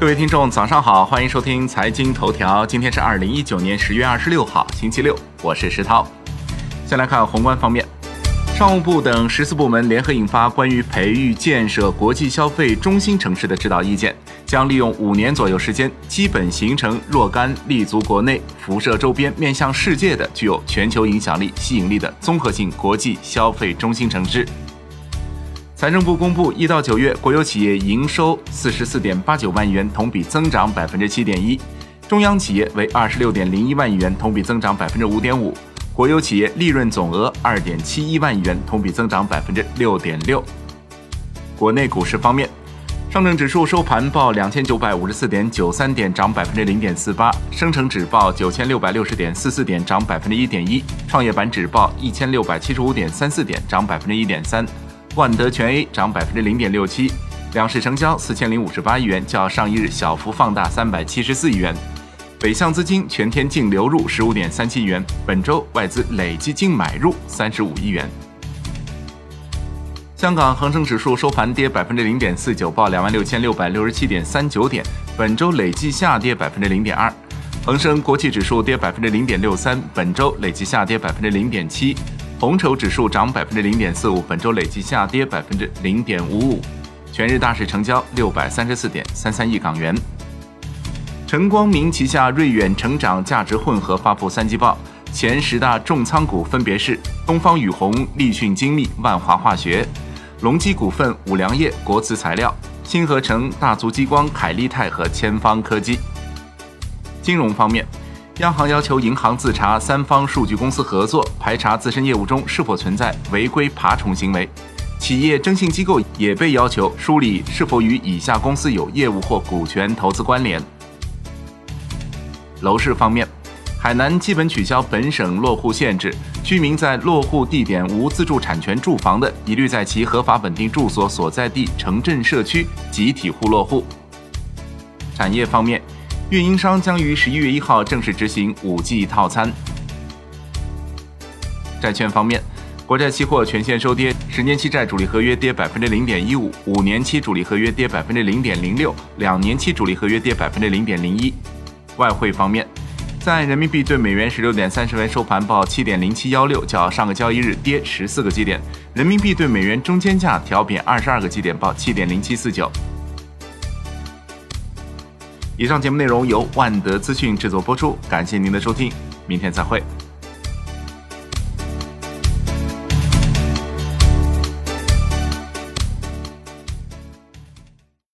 各位听众，早上好，欢迎收听财经头条。今天是二零一九年十月二十六号，星期六，我是石涛。先来看宏观方面，商务部等十四部门联合印发关于培育建设国际消费中心城市的指导意见，将利用五年左右时间，基本形成若干立足国内、辐射周边、面向世界的具有全球影响力、吸引力的综合性国际消费中心城市。财政部公布，一到九月国有企业营收四十四点八九万亿元，同比增长百分之七点一；中央企业为二十六点零一万亿元，同比增长百分之五点五；国有企业利润总额二点七一万亿元，同比增长百分之六点六。国内股市方面，上证指数收盘报两千九百五十四点九三点，涨百分之零点四八；深成指报九千六百六十点四四点，涨百分之一点一；创业板指报一千六百七十五点三四点，涨百分之一点三。万德全 A 涨百分之零点六七，两市成交四千零五十八亿元，较上一日小幅放大三百七十四亿元。北向资金全天净流入十五点三七亿元，本周外资累计净买入三十五亿元。香港恒生指数收盘跌百分之零点四九，报两万六千六百六十七点三九点，本周累计下跌百分之零点二。恒生国际指数跌百分之零点六三，本周累计下跌百分之零点七。红筹指数涨百分之零点四五，本周累计下跌百分之零点五五。全日大市成交六百三十四点三三亿港元。陈光明旗下瑞远成长价值混合发布三季报，前十大重仓股分别是东方雨虹、立讯精密、万华化学、隆基股份、五粮液、国瓷材料、新合成、大族激光、凯利泰和千方科技。金融方面。央行要求银行自查三方数据公司合作，排查自身业务中是否存在违规爬虫行为。企业征信机构也被要求梳理是否与以下公司有业务或股权投资关联。楼市方面，海南基本取消本省落户限制，居民在落户地点无自住产权住房的，一律在其合法稳定住所所在地城镇社区集体户落户。产业方面。运营商将于十一月一号正式执行五 G 套餐。债券方面，国债期货全线收跌，十年期债主力合约跌百分之零点一五，五年期主力合约跌百分之零点零六，两年期主力合约跌百分之零点零一。外汇方面，在人民币对美元十六点三十分收盘报七点零七幺六，较上个交易日跌十四个基点，人民币对美元中间价调贬二十二个基点，报七点零七四九。以上节目内容由万德资讯制作播出，感谢您的收听，明天再会。